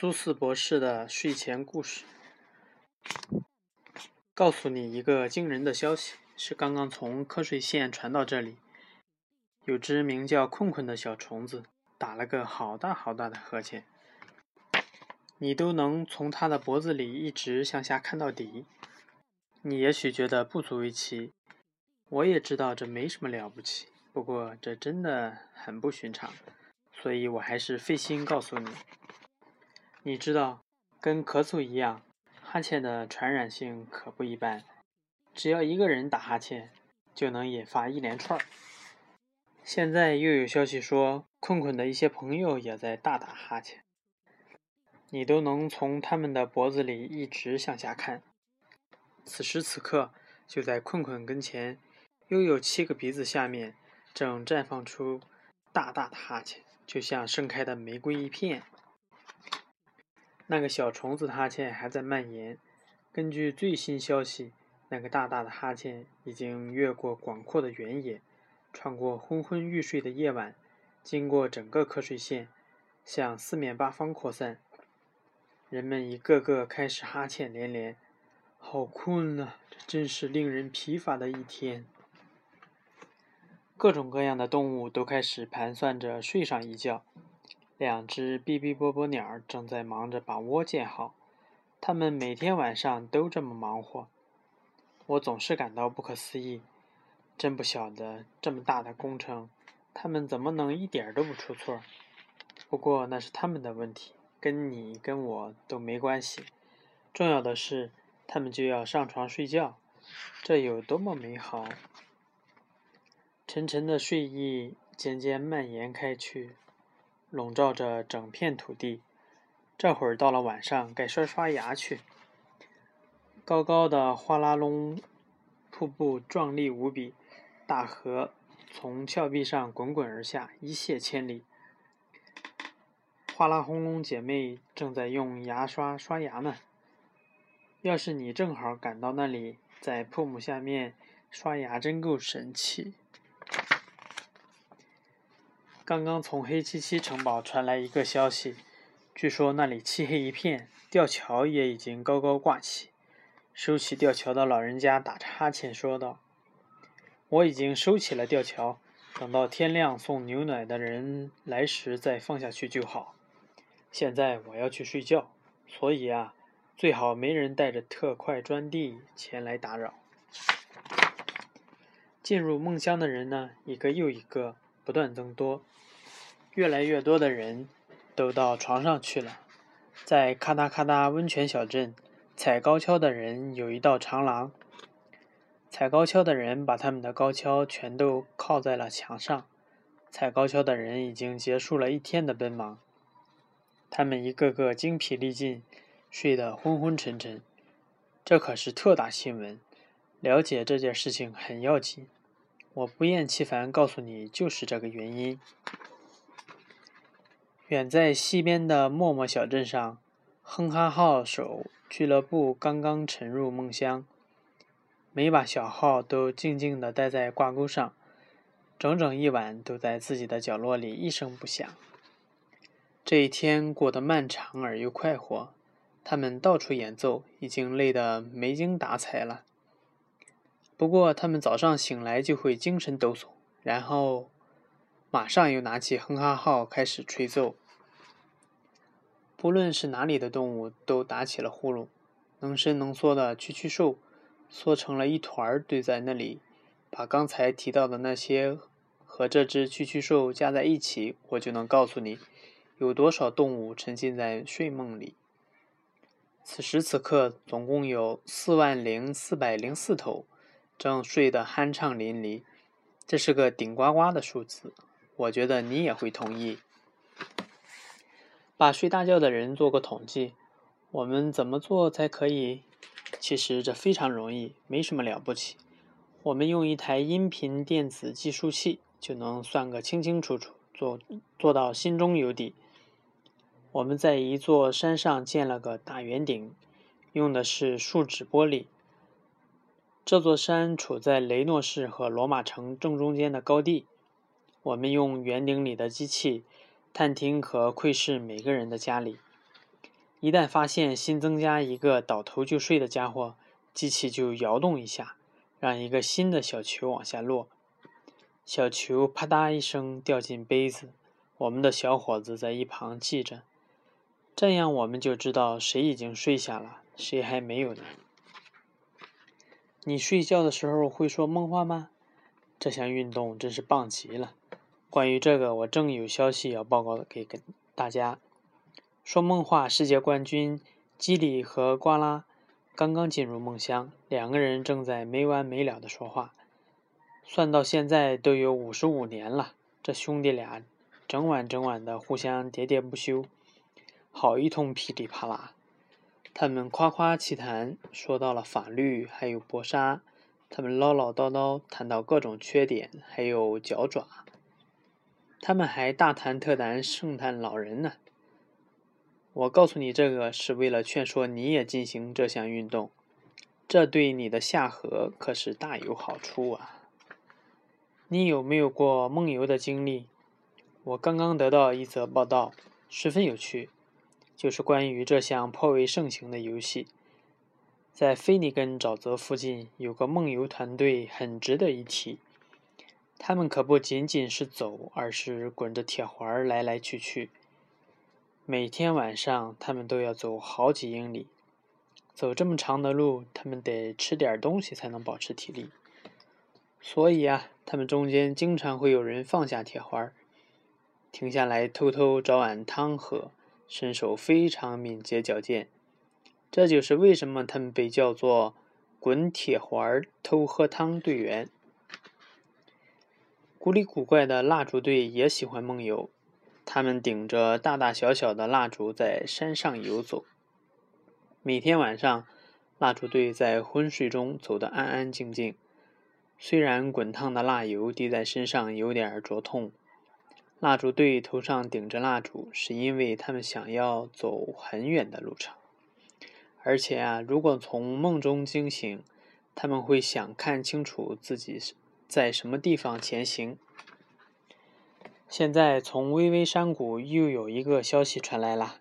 苏轼博士的睡前故事，告诉你一个惊人的消息，是刚刚从瞌睡线传到这里。有只名叫困困的小虫子，打了个好大好大的呵欠，你都能从它的脖子里一直向下看到底。你也许觉得不足为奇，我也知道这没什么了不起，不过这真的很不寻常，所以我还是费心告诉你。你知道，跟咳嗽一样，哈欠的传染性可不一般。只要一个人打哈欠，就能引发一连串。现在又有消息说，困困的一些朋友也在大打哈欠，你都能从他们的脖子里一直向下看。此时此刻，就在困困跟前，又有七个鼻子下面正绽放出大大的哈欠，就像盛开的玫瑰一片。那个小虫子哈欠还在蔓延。根据最新消息，那个大大的哈欠已经越过广阔的原野，穿过昏昏欲睡的夜晚，经过整个瞌睡县，向四面八方扩散。人们一个个开始哈欠连连。好困啊！这真是令人疲乏的一天。各种各样的动物都开始盘算着睡上一觉。两只哔哔啵啵鸟正在忙着把窝建好，它们每天晚上都这么忙活。我总是感到不可思议，真不晓得这么大的工程，它们怎么能一点都不出错。不过那是他们的问题，跟你跟我都没关系。重要的是，他们就要上床睡觉，这有多么美好！沉沉的睡意渐渐蔓延开去。笼罩着整片土地。这会儿到了晚上，该刷刷牙去。高高的哗啦隆瀑布壮丽无比，大河从峭壁上滚滚而下，一泻千里。哗啦轰隆姐妹正在用牙刷刷牙呢。要是你正好赶到那里，在瀑布下面刷牙，真够神奇。刚刚从黑漆漆城堡传来一个消息，据说那里漆黑一片，吊桥也已经高高挂起。收起吊桥的老人家打着哈欠说道：“我已经收起了吊桥，等到天亮送牛奶的人来时再放下去就好。现在我要去睡觉，所以啊，最好没人带着特快专递前来打扰。”进入梦乡的人呢，一个又一个，不断增多。越来越多的人都到床上去了。在咔嗒咔嗒温泉小镇，踩高跷的人有一道长廊。踩高跷的人把他们的高跷全都靠在了墙上。踩高跷的人已经结束了一天的奔忙，他们一个个精疲力尽，睡得昏昏沉沉。这可是特大新闻，了解这件事情很要紧。我不厌其烦告诉你，就是这个原因。远在西边的默默小镇上，哼哈号手俱乐部刚刚沉入梦乡。每把小号都静静地待在挂钩上，整整一晚都在自己的角落里一声不响。这一天过得漫长而又快活，他们到处演奏，已经累得没精打采了。不过，他们早上醒来就会精神抖擞，然后马上又拿起哼哈号开始吹奏。不论是哪里的动物，都打起了呼噜。能伸能缩的蛐蛐兽缩成了一团儿，堆在那里。把刚才提到的那些和这只蛐蛐兽加在一起，我就能告诉你，有多少动物沉浸在睡梦里。此时此刻，总共有四万零四百零四头，正睡得酣畅淋漓。这是个顶呱呱的数字，我觉得你也会同意。把睡大觉的人做个统计，我们怎么做才可以？其实这非常容易，没什么了不起。我们用一台音频电子计数器就能算个清清楚楚，做做到心中有底。我们在一座山上建了个大圆顶，用的是树脂玻璃。这座山处在雷诺市和罗马城正中间的高地。我们用圆顶里的机器。探听和窥视每个人的家里，一旦发现新增加一个倒头就睡的家伙，机器就摇动一下，让一个新的小球往下落。小球啪嗒一声掉进杯子，我们的小伙子在一旁记着。这样我们就知道谁已经睡下了，谁还没有呢。你睡觉的时候会说梦话吗？这项运动真是棒极了。关于这个，我正有消息要报告给给大家。说梦话世界冠军基里和瓜拉刚刚进入梦乡，两个人正在没完没了的说话。算到现在都有五十五年了，这兄弟俩整晚整晚的互相喋喋不休，好一通噼里啪啦。他们夸夸其谈，说到了法律，还有搏杀。他们唠唠叨叨，谈到各种缺点，还有脚爪。他们还大谈特谈圣诞老人呢。我告诉你这个，是为了劝说你也进行这项运动，这对你的下颌可是大有好处啊。你有没有过梦游的经历？我刚刚得到一则报道，十分有趣，就是关于这项颇为盛行的游戏。在菲尼根沼泽附近有个梦游团队，很值得一提。他们可不仅仅是走，而是滚着铁环来来去去。每天晚上，他们都要走好几英里。走这么长的路，他们得吃点东西才能保持体力。所以啊，他们中间经常会有人放下铁环，停下来偷偷找碗汤喝，身手非常敏捷矫健。这就是为什么他们被叫做“滚铁环偷喝汤队员”。古里古怪的蜡烛队也喜欢梦游，他们顶着大大小小的蜡烛在山上游走。每天晚上，蜡烛队在昏睡中走得安安静静。虽然滚烫的蜡油滴在身上有点灼痛，蜡烛队头上顶着蜡烛，是因为他们想要走很远的路程。而且啊，如果从梦中惊醒，他们会想看清楚自己在什么地方前行。现在从巍巍山谷又有一个消息传来了：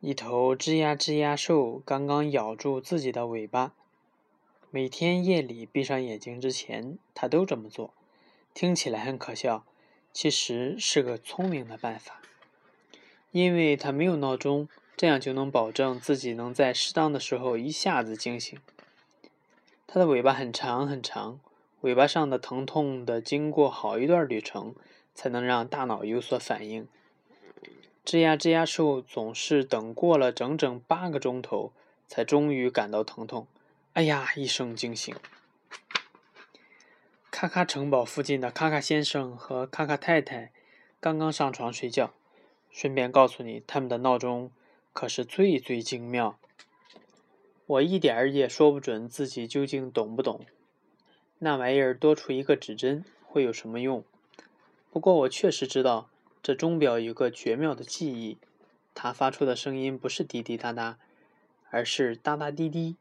一头吱呀吱呀兽刚刚咬住自己的尾巴。每天夜里闭上眼睛之前，他都这么做。听起来很可笑，其实是个聪明的办法。因为他没有闹钟，这样就能保证自己能在适当的时候一下子惊醒。他的尾巴很长很长，尾巴上的疼痛的经过好一段旅程，才能让大脑有所反应。吱呀吱呀兽总是等过了整整八个钟头，才终于感到疼痛。哎呀！一声惊醒。卡卡城堡附近的卡卡先生和卡卡太太刚刚上床睡觉。顺便告诉你，他们的闹钟可是最最精妙。我一点儿也说不准自己究竟懂不懂。那玩意儿多出一个指针会有什么用？不过我确实知道，这钟表有个绝妙的记忆，它发出的声音不是滴滴答答，而是哒哒滴滴。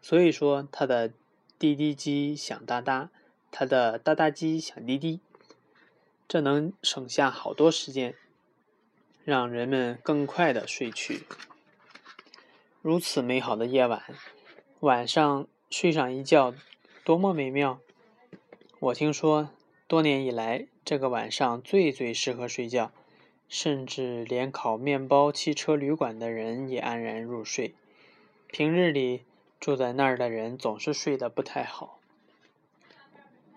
所以说，它的滴滴机响哒哒，它的哒哒机响滴滴，这能省下好多时间，让人们更快的睡去。如此美好的夜晚，晚上睡上一觉，多么美妙！我听说，多年以来，这个晚上最最适合睡觉，甚至连烤面包汽车旅馆的人也安然入睡。平日里。住在那儿的人总是睡得不太好。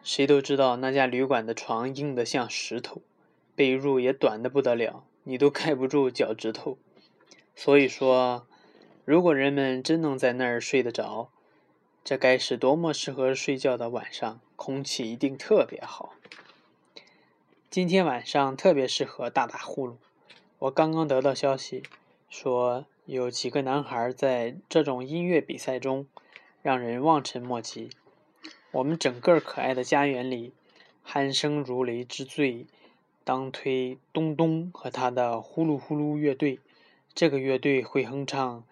谁都知道那家旅馆的床硬得像石头，被褥也短得不得了，你都盖不住脚趾头。所以说，如果人们真能在那儿睡得着，这该是多么适合睡觉的晚上，空气一定特别好。今天晚上特别适合打打呼噜。我刚刚得到消息，说。有几个男孩在这种音乐比赛中让人望尘莫及。我们整个可爱的家园里，鼾声如雷之最，当推东东和他的呼噜呼噜乐队。这个乐队会哼唱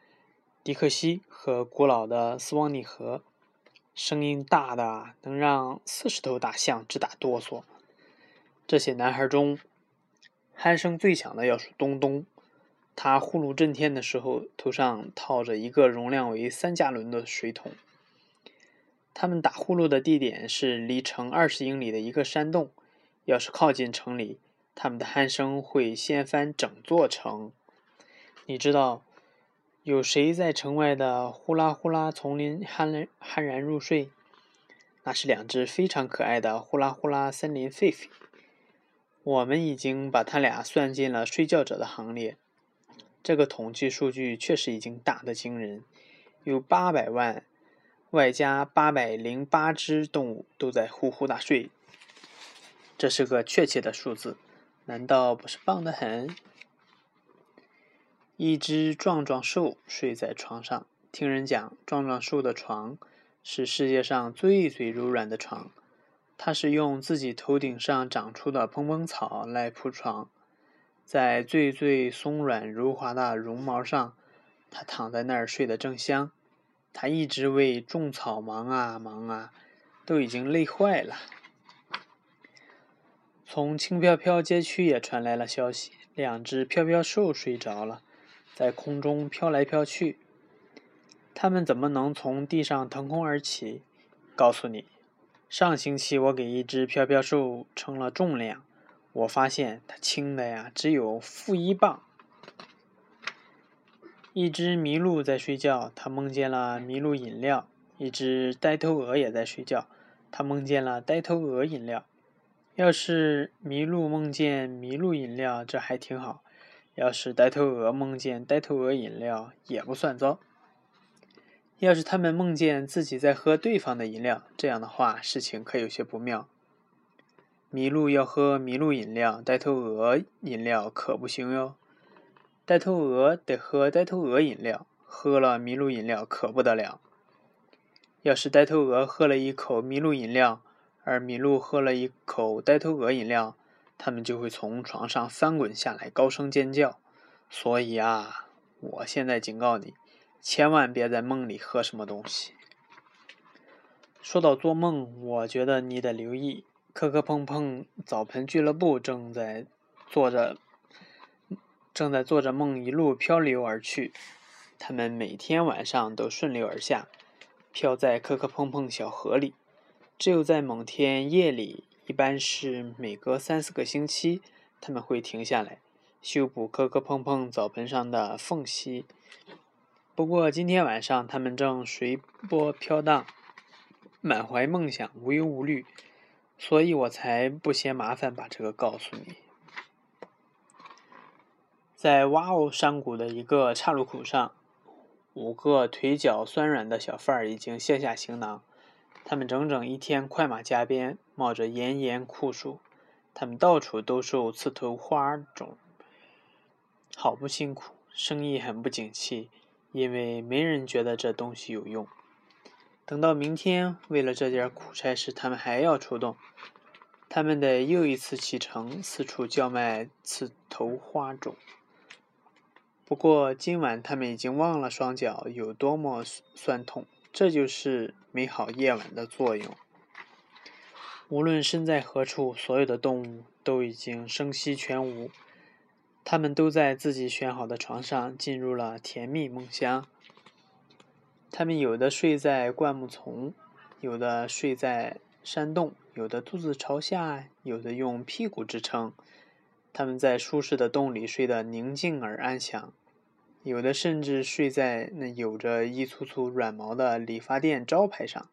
迪克西和古老的斯旺尼河，声音大的能让四十头大象直打哆嗦。这些男孩中，鼾声最响的要数东东。他呼噜震天的时候，头上套着一个容量为三加仑的水桶。他们打呼噜的地点是离城二十英里的一个山洞。要是靠近城里，他们的鼾声会掀翻整座城。你知道，有谁在城外的呼啦呼啦丛林酣酣然入睡？那是两只非常可爱的呼啦呼啦森林狒狒。我们已经把它俩算进了睡觉者的行列。这个统计数据确实已经大得惊人，有八百万，外加八百零八只动物都在呼呼大睡。这是个确切的数字，难道不是棒得很？一只壮壮兽睡在床上，听人讲，壮壮兽的床是世界上最最柔软的床。它是用自己头顶上长出的蓬蓬草来铺床，在最最松软柔滑的绒毛上，它躺在那儿睡得正香。他一直为种草忙啊忙啊，都已经累坏了。从轻飘飘街区也传来了消息，两只飘飘兽睡着了，在空中飘来飘去。他们怎么能从地上腾空而起？告诉你。上星期我给一只飘飘兽称了重量，我发现它轻的呀，只有负一磅。一只麋鹿在睡觉，它梦见了麋鹿饮料；一只呆头鹅也在睡觉，它梦见了呆头鹅饮料。要是麋鹿梦见麋鹿饮料，这还挺好；要是呆头鹅梦见呆头鹅饮料，也不算糟。要是他们梦见自己在喝对方的饮料，这样的话，事情可有些不妙。麋鹿要喝麋鹿饮料，呆头鹅饮料可不行哟。呆头鹅得喝呆头鹅饮料，喝了麋鹿饮料可不得了。要是呆头鹅喝了一口麋鹿饮料，而麋鹿喝了一口呆头鹅饮料，他们就会从床上翻滚下来，高声尖叫。所以啊，我现在警告你。千万别在梦里喝什么东西。说到做梦，我觉得你得留意，磕磕碰碰澡盆俱乐部正在做着，正在做着梦，一路漂流而去。他们每天晚上都顺流而下，漂在磕磕碰碰小河里。只有在某天夜里，一般是每隔三四个星期，他们会停下来，修补磕磕碰碰澡盆上的缝隙。不过今天晚上他们正随波飘荡，满怀梦想，无忧无虑，所以我才不嫌麻烦把这个告诉你。在哇哦山谷的一个岔路口上，五个腿脚酸软的小贩儿已经卸下行囊，他们整整一天快马加鞭，冒着炎炎酷暑，他们到处兜售刺头花种，好不辛苦，生意很不景气。因为没人觉得这东西有用。等到明天，为了这件苦差事，他们还要出动。他们得又一次启程，四处叫卖刺头花种。不过今晚他们已经忘了双脚有多么酸痛，这就是美好夜晚的作用。无论身在何处，所有的动物都已经声息全无。他们都在自己选好的床上进入了甜蜜梦乡。他们有的睡在灌木丛，有的睡在山洞，有的肚子朝下，有的用屁股支撑。他们在舒适的洞里睡得宁静而安详，有的甚至睡在那有着一簇簇软毛的理发店招牌上。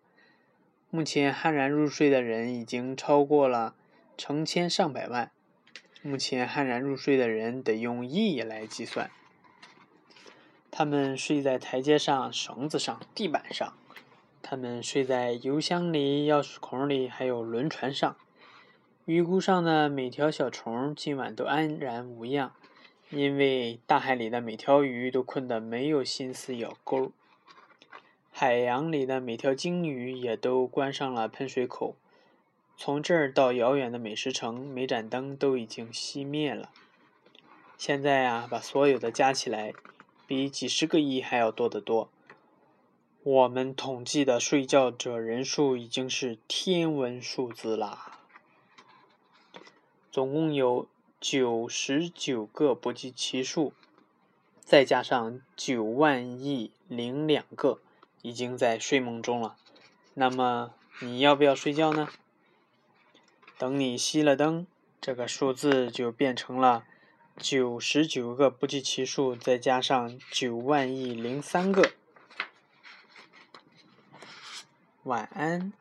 目前酣然入睡的人已经超过了成千上百万。目前酣然入睡的人得用亿来计算。他们睡在台阶上、绳子上、地板上；他们睡在油箱里、钥匙孔里，还有轮船上。鱼骨上的每条小虫今晚都安然无恙，因为大海里的每条鱼都困得没有心思咬钩。海洋里的每条鲸鱼也都关上了喷水口。从这儿到遥远的美食城，每盏灯都已经熄灭了。现在啊，把所有的加起来，比几十个亿还要多得多。我们统计的睡觉者人数已经是天文数字啦，总共有九十九个不计其数。再加上九万亿零两个，已经在睡梦中了。那么你要不要睡觉呢？等你熄了灯，这个数字就变成了九十九个不计其数，再加上九万亿零三个。晚安。